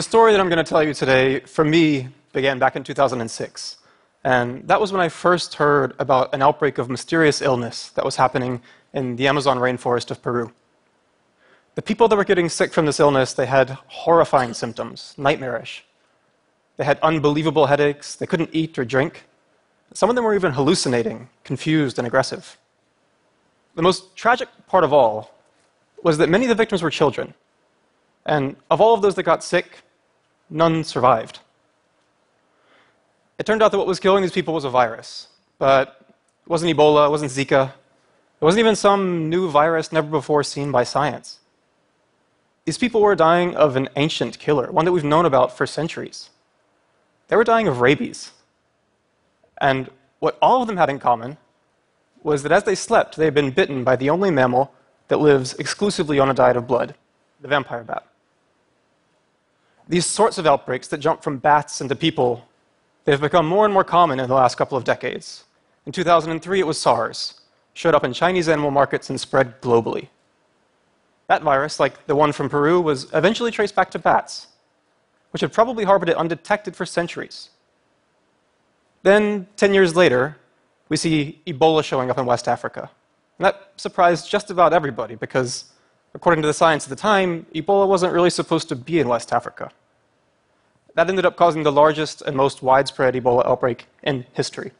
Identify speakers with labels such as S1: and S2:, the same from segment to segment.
S1: The story that I'm going to tell you today, for me, began back in 2006. And that was when I first heard about an outbreak of mysterious illness that was happening in the Amazon rainforest of Peru. The people that were getting sick from this illness, they had horrifying symptoms, nightmarish. They had unbelievable headaches, they couldn't eat or drink. Some of them were even hallucinating, confused, and aggressive. The most tragic part of all was that many of the victims were children. And of all of those that got sick, none survived. It turned out that what was killing these people was a virus, but it wasn't Ebola, it wasn't Zika, it wasn't even some new virus never before seen by science. These people were dying of an ancient killer, one that we've known about for centuries. They were dying of rabies. And what all of them had in common was that as they slept, they had been bitten by the only mammal that lives exclusively on a diet of blood the vampire bat. These sorts of outbreaks that jump from bats into people, they've become more and more common in the last couple of decades. In 2003, it was SARS, showed up in Chinese animal markets and spread globally. That virus, like the one from Peru, was eventually traced back to bats, which had probably harbored it undetected for centuries. Then, 10 years later, we see Ebola showing up in West Africa. And that surprised just about everybody because, according to the science at the time, Ebola wasn't really supposed to be in West Africa. That ended up causing the largest and most widespread Ebola outbreak in history.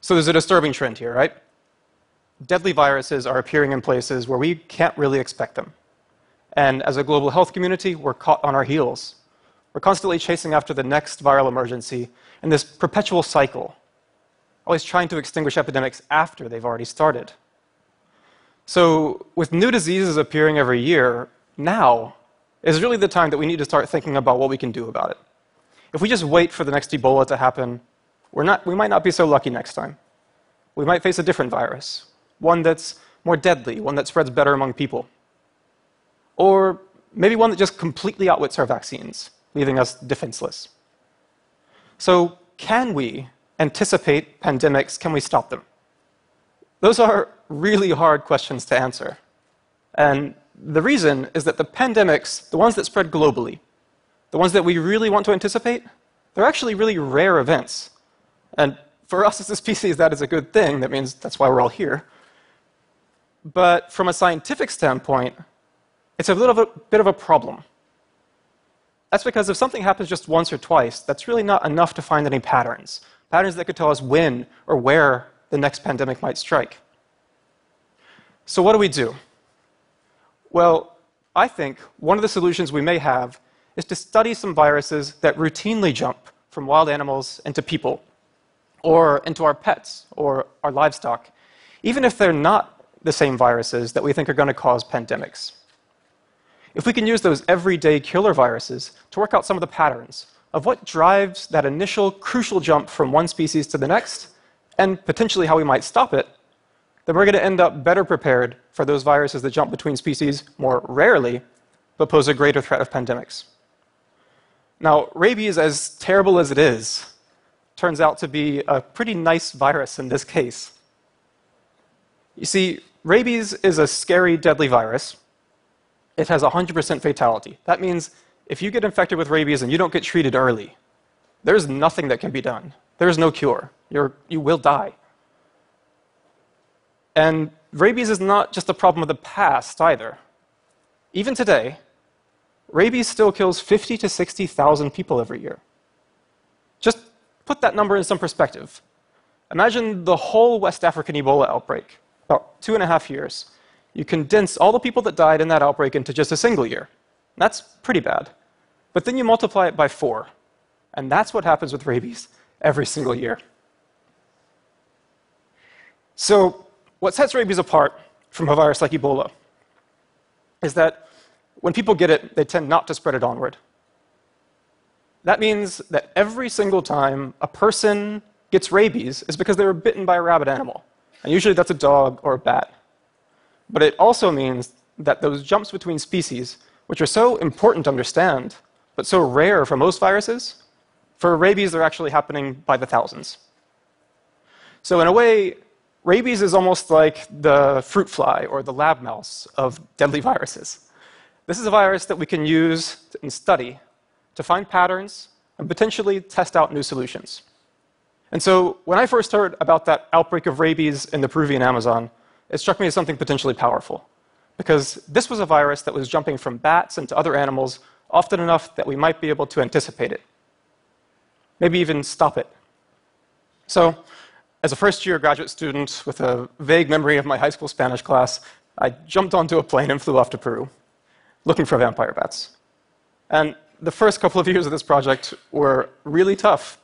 S1: So there's a disturbing trend here, right? deadly viruses are appearing in places where we can't really expect them. And as a global health community, we're caught on our heels. We're constantly chasing after the next viral emergency in this perpetual cycle, always trying to extinguish epidemics after they've already started. So, with new diseases appearing every year, now is really the time that we need to start thinking about what we can do about it. If we just wait for the next Ebola to happen, we're not, we might not be so lucky next time. We might face a different virus one that's more deadly, one that spreads better among people. Or maybe one that just completely outwits our vaccines, leaving us defenseless. So, can we anticipate pandemics? Can we stop them? Those are really hard questions to answer. And the reason is that the pandemics, the ones that spread globally, the ones that we really want to anticipate, they're actually really rare events. And for us as a species, that is a good thing. That means that's why we're all here. But from a scientific standpoint, it's a little bit of a problem. That's because if something happens just once or twice, that's really not enough to find any patterns. Patterns that could tell us when or where the next pandemic might strike. So, what do we do? Well, I think one of the solutions we may have is to study some viruses that routinely jump from wild animals into people, or into our pets, or our livestock, even if they're not the same viruses that we think are going to cause pandemics. If we can use those everyday killer viruses to work out some of the patterns of what drives that initial crucial jump from one species to the next, and potentially how we might stop it, then we're going to end up better prepared for those viruses that jump between species more rarely, but pose a greater threat of pandemics. Now, rabies, as terrible as it is, turns out to be a pretty nice virus in this case. You see, Rabies is a scary, deadly virus. It has 100% fatality. That means if you get infected with rabies and you don't get treated early, there's nothing that can be done. There's no cure. You're, you will die. And rabies is not just a problem of the past either. Even today, rabies still kills 50 to 60,000 people every year. Just put that number in some perspective. Imagine the whole West African Ebola outbreak about two and a half years. You condense all the people that died in that outbreak into just a single year. That's pretty bad. But then you multiply it by four, and that's what happens with rabies every single year. So, what sets rabies apart from a virus like Ebola is that when people get it, they tend not to spread it onward. That means that every single time a person gets rabies is because they were bitten by a rabid animal. And usually that's a dog or a bat. But it also means that those jumps between species, which are so important to understand, but so rare for most viruses, for rabies, they're actually happening by the thousands. So, in a way, rabies is almost like the fruit fly or the lab mouse of deadly viruses. this is a virus that we can use and study to find patterns and potentially test out new solutions. And so when I first heard about that outbreak of rabies in the Peruvian Amazon, it struck me as something potentially powerful. Because this was a virus that was jumping from bats into other animals often enough that we might be able to anticipate it, maybe even stop it. So, as a first year graduate student with a vague memory of my high school Spanish class, I jumped onto a plane and flew off to Peru looking for vampire bats. And the first couple of years of this project were really tough.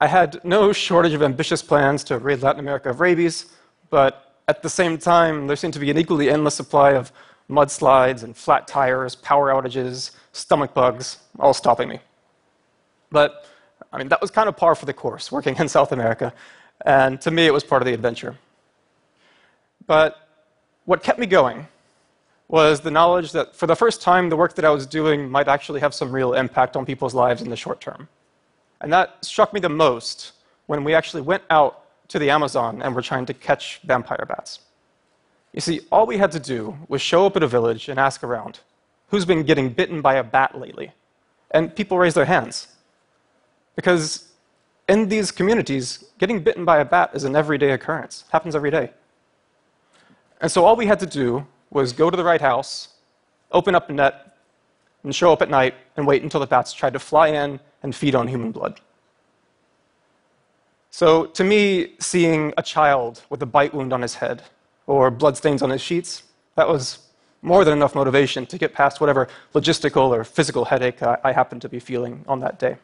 S1: I had no shortage of ambitious plans to rid Latin America of rabies, but at the same time, there seemed to be an equally endless supply of mudslides and flat tires, power outages, stomach bugs, all stopping me. But, I mean, that was kind of par for the course, working in South America, and to me, it was part of the adventure. But what kept me going was the knowledge that for the first time, the work that I was doing might actually have some real impact on people's lives in the short term. And that struck me the most when we actually went out to the Amazon and were trying to catch vampire bats. You see, all we had to do was show up at a village and ask around who's been getting bitten by a bat lately? And people raised their hands. Because in these communities, getting bitten by a bat is an everyday occurrence, it happens every day. And so all we had to do was go to the right house, open up a net, and show up at night and wait until the bats tried to fly in and feed on human blood. So, to me, seeing a child with a bite wound on his head or bloodstains on his sheets, that was more than enough motivation to get past whatever logistical or physical headache I, I happened to be feeling on that day.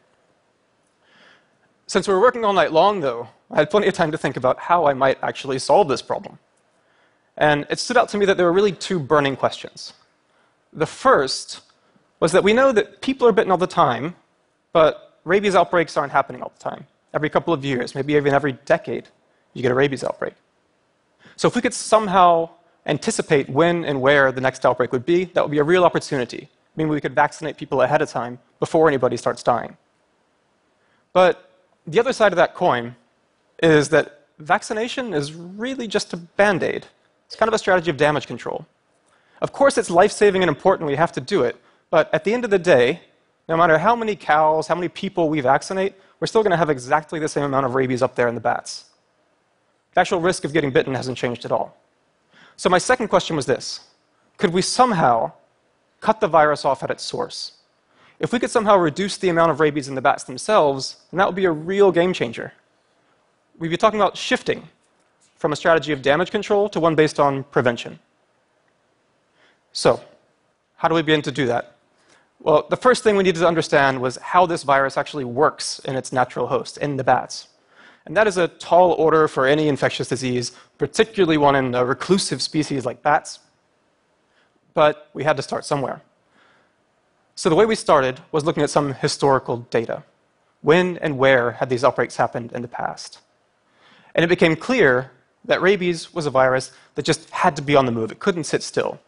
S1: Since we were working all night long, though, I had plenty of time to think about how I might actually solve this problem. And it stood out to me that there were really two burning questions. The first was that we know that people are bitten all the time, but rabies outbreaks aren't happening all the time. Every couple of years, maybe even every decade, you get a rabies outbreak. So if we could somehow anticipate when and where the next outbreak would be, that would be a real opportunity. I mean, we could vaccinate people ahead of time before anybody starts dying. But the other side of that coin is that vaccination is really just a band aid. It's kind of a strategy of damage control. Of course, it's life saving and important, we have to do it, but at the end of the day, no matter how many cows, how many people we vaccinate, we're still going to have exactly the same amount of rabies up there in the bats. The actual risk of getting bitten hasn't changed at all. So, my second question was this Could we somehow cut the virus off at its source? If we could somehow reduce the amount of rabies in the bats themselves, then that would be a real game changer. We'd be talking about shifting from a strategy of damage control to one based on prevention. So, how do we begin to do that? Well, the first thing we needed to understand was how this virus actually works in its natural host, in the bats. And that is a tall order for any infectious disease, particularly one in a reclusive species like bats. But we had to start somewhere. So the way we started was looking at some historical data. When and where had these outbreaks happened in the past? And it became clear that rabies was a virus that just had to be on the move. It couldn't sit still.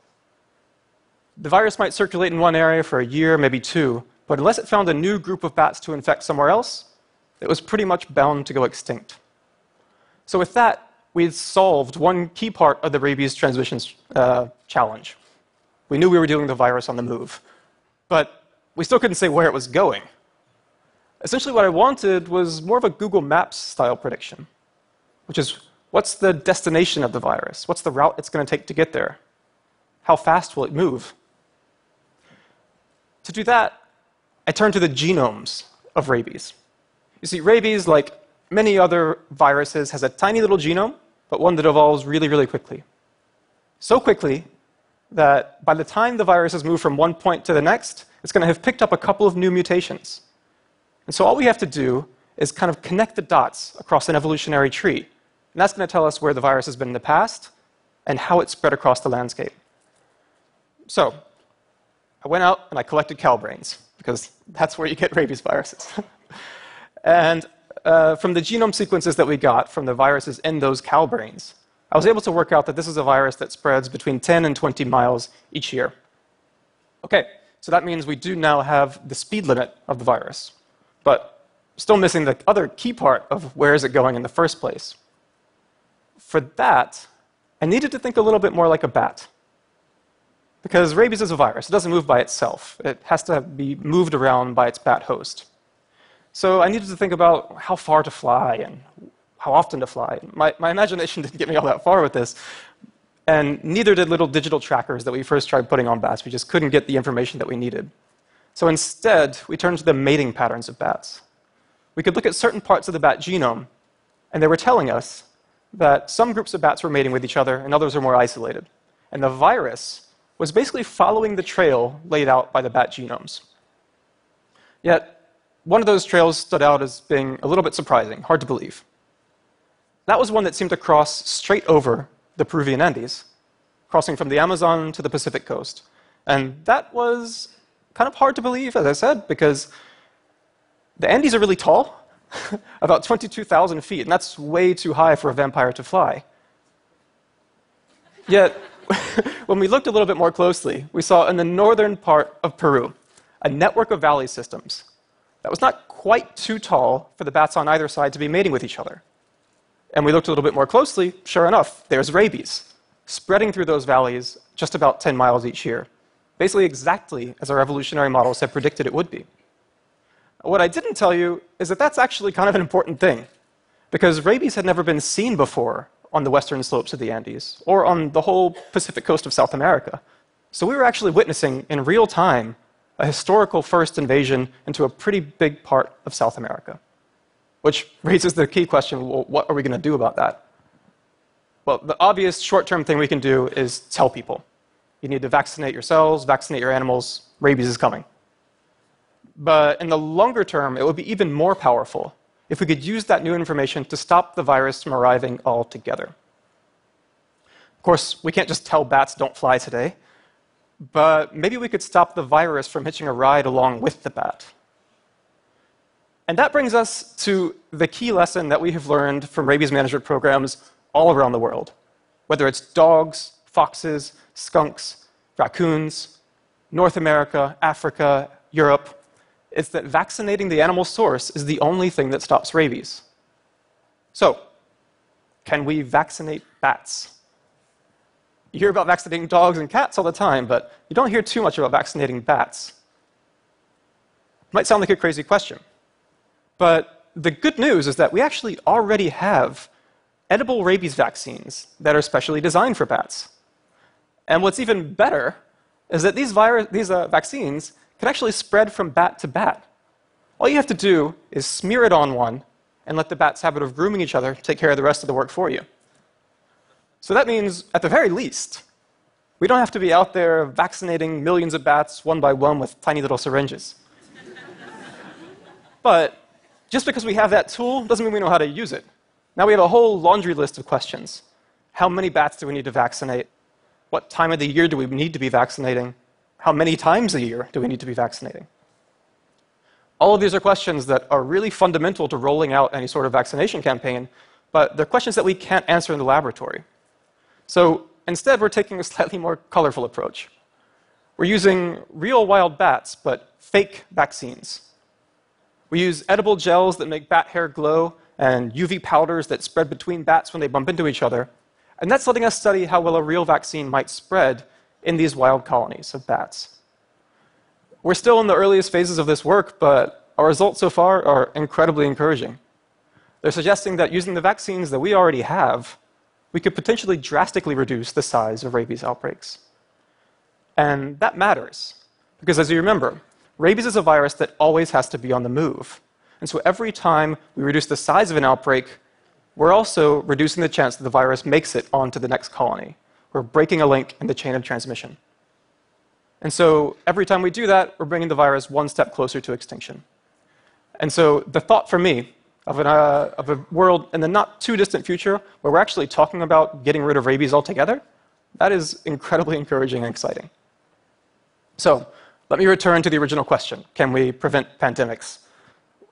S1: The virus might circulate in one area for a year, maybe two, but unless it found a new group of bats to infect somewhere else, it was pretty much bound to go extinct. So, with that, we had solved one key part of the rabies transmission uh, challenge. We knew we were dealing with a virus on the move, but we still couldn't say where it was going. Essentially, what I wanted was more of a Google Maps style prediction, which is What's the destination of the virus? What's the route it's going to take to get there? How fast will it move? To do that, I turned to the genomes of rabies. You see, rabies, like many other viruses, has a tiny little genome, but one that evolves really, really quickly. So quickly that by the time the virus has moved from one point to the next, it's going to have picked up a couple of new mutations. And so all we have to do is kind of connect the dots across an evolutionary tree and that's going to tell us where the virus has been in the past and how it spread across the landscape. So, I went out and I collected cow brains, because that's where you get rabies viruses. and uh, from the genome sequences that we got from the viruses in those cow brains, I was able to work out that this is a virus that spreads between 10 and 20 miles each year. Okay, so that means we do now have the speed limit of the virus, but still missing the other key part of where is it going in the first place. For that, I needed to think a little bit more like a bat. because rabies is a virus. It doesn't move by itself, it has to be moved around by its bat host. So I needed to think about how far to fly and how often to fly. My, my imagination didn't get me all that far with this, and neither did little digital trackers that we first tried putting on bats. We just couldn't get the information that we needed. So instead, we turned to the mating patterns of bats. We could look at certain parts of the bat genome, and they were telling us that some groups of bats were mating with each other and others were more isolated. And the virus was basically following the trail laid out by the bat genomes. Yet, one of those trails stood out as being a little bit surprising, hard to believe. That was one that seemed to cross straight over the Peruvian Andes, crossing from the Amazon to the Pacific coast. And that was kind of hard to believe, as I said, because the Andes are really tall, about 22,000 feet, and that's way too high for a vampire to fly. Yet, when we looked a little bit more closely, we saw in the northern part of Peru a network of valley systems that was not quite too tall for the bats on either side to be mating with each other. And we looked a little bit more closely, sure enough, there's rabies spreading through those valleys just about 10 miles each year, basically exactly as our evolutionary models had predicted it would be. What I didn't tell you is that that's actually kind of an important thing, because rabies had never been seen before on the western slopes of the Andes or on the whole Pacific coast of South America. So we were actually witnessing in real time a historical first invasion into a pretty big part of South America. Which raises the key question well, what are we going to do about that? Well, the obvious short term thing we can do is tell people you need to vaccinate yourselves, vaccinate your animals, rabies is coming. But in the longer term, it would be even more powerful if we could use that new information to stop the virus from arriving altogether. Of course, we can't just tell bats don't fly today, but maybe we could stop the virus from hitching a ride along with the bat. And that brings us to the key lesson that we have learned from rabies management programs all around the world, whether it's dogs, foxes, skunks, raccoons, North America, Africa, Europe, it's that vaccinating the animal source is the only thing that stops rabies. So, can we vaccinate bats? You hear about vaccinating dogs and cats all the time, but you don't hear too much about vaccinating bats. It Might sound like a crazy question. But the good news is that we actually already have edible rabies vaccines that are specially designed for bats. And what's even better is that these, virus, these uh, vaccines can actually spread from bat to bat. All you have to do is smear it on one and let the bat's habit of grooming each other take care of the rest of the work for you. So that means, at the very least, we don't have to be out there vaccinating millions of bats one by one with tiny little syringes. but just because we have that tool doesn't mean we know how to use it. Now we have a whole laundry list of questions. How many bats do we need to vaccinate? What time of the year do we need to be vaccinating? How many times a year do we need to be vaccinating? All of these are questions that are really fundamental to rolling out any sort of vaccination campaign, but they're questions that we can't answer in the laboratory. So instead, we're taking a slightly more colorful approach. We're using real wild bats, but fake vaccines. We use edible gels that make bat hair glow and UV powders that spread between bats when they bump into each other. And that's letting us study how well a real vaccine might spread in these wild colonies of bats. We're still in the earliest phases of this work, but our results so far are incredibly encouraging. They're suggesting that using the vaccines that we already have, we could potentially drastically reduce the size of rabies outbreaks. And that matters, because as you remember, rabies is a virus that always has to be on the move. And so every time we reduce the size of an outbreak, we're also reducing the chance that the virus makes it onto the next colony. We're breaking a link in the chain of transmission. And so every time we do that, we're bringing the virus one step closer to extinction. And so the thought for me of, an, uh, of a world in the not too distant future where we're actually talking about getting rid of rabies altogether, that is incredibly encouraging and exciting. So let me return to the original question can we prevent pandemics?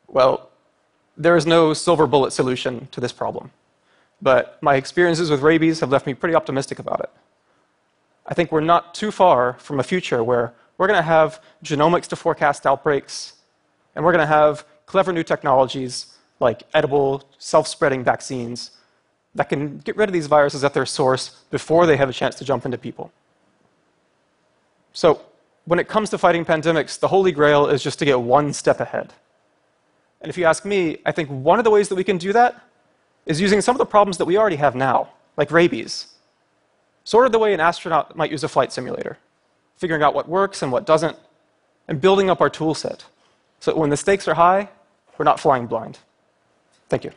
S1: Well, there is no silver bullet solution to this problem but my experiences with rabies have left me pretty optimistic about it. I think we're not too far from a future where we're going to have genomics to forecast outbreaks, and we're going to have clever new technologies like edible, self spreading vaccines that can get rid of these viruses at their source before they have a chance to jump into people. So, when it comes to fighting pandemics, the holy grail is just to get one step ahead. And if you ask me, I think one of the ways that we can do that is using some of the problems that we already have now, like rabies. Sort of the way an astronaut might use a flight simulator, figuring out what works and what doesn't, and building up our tool set so that when the stakes are high, we're not flying blind. Thank you.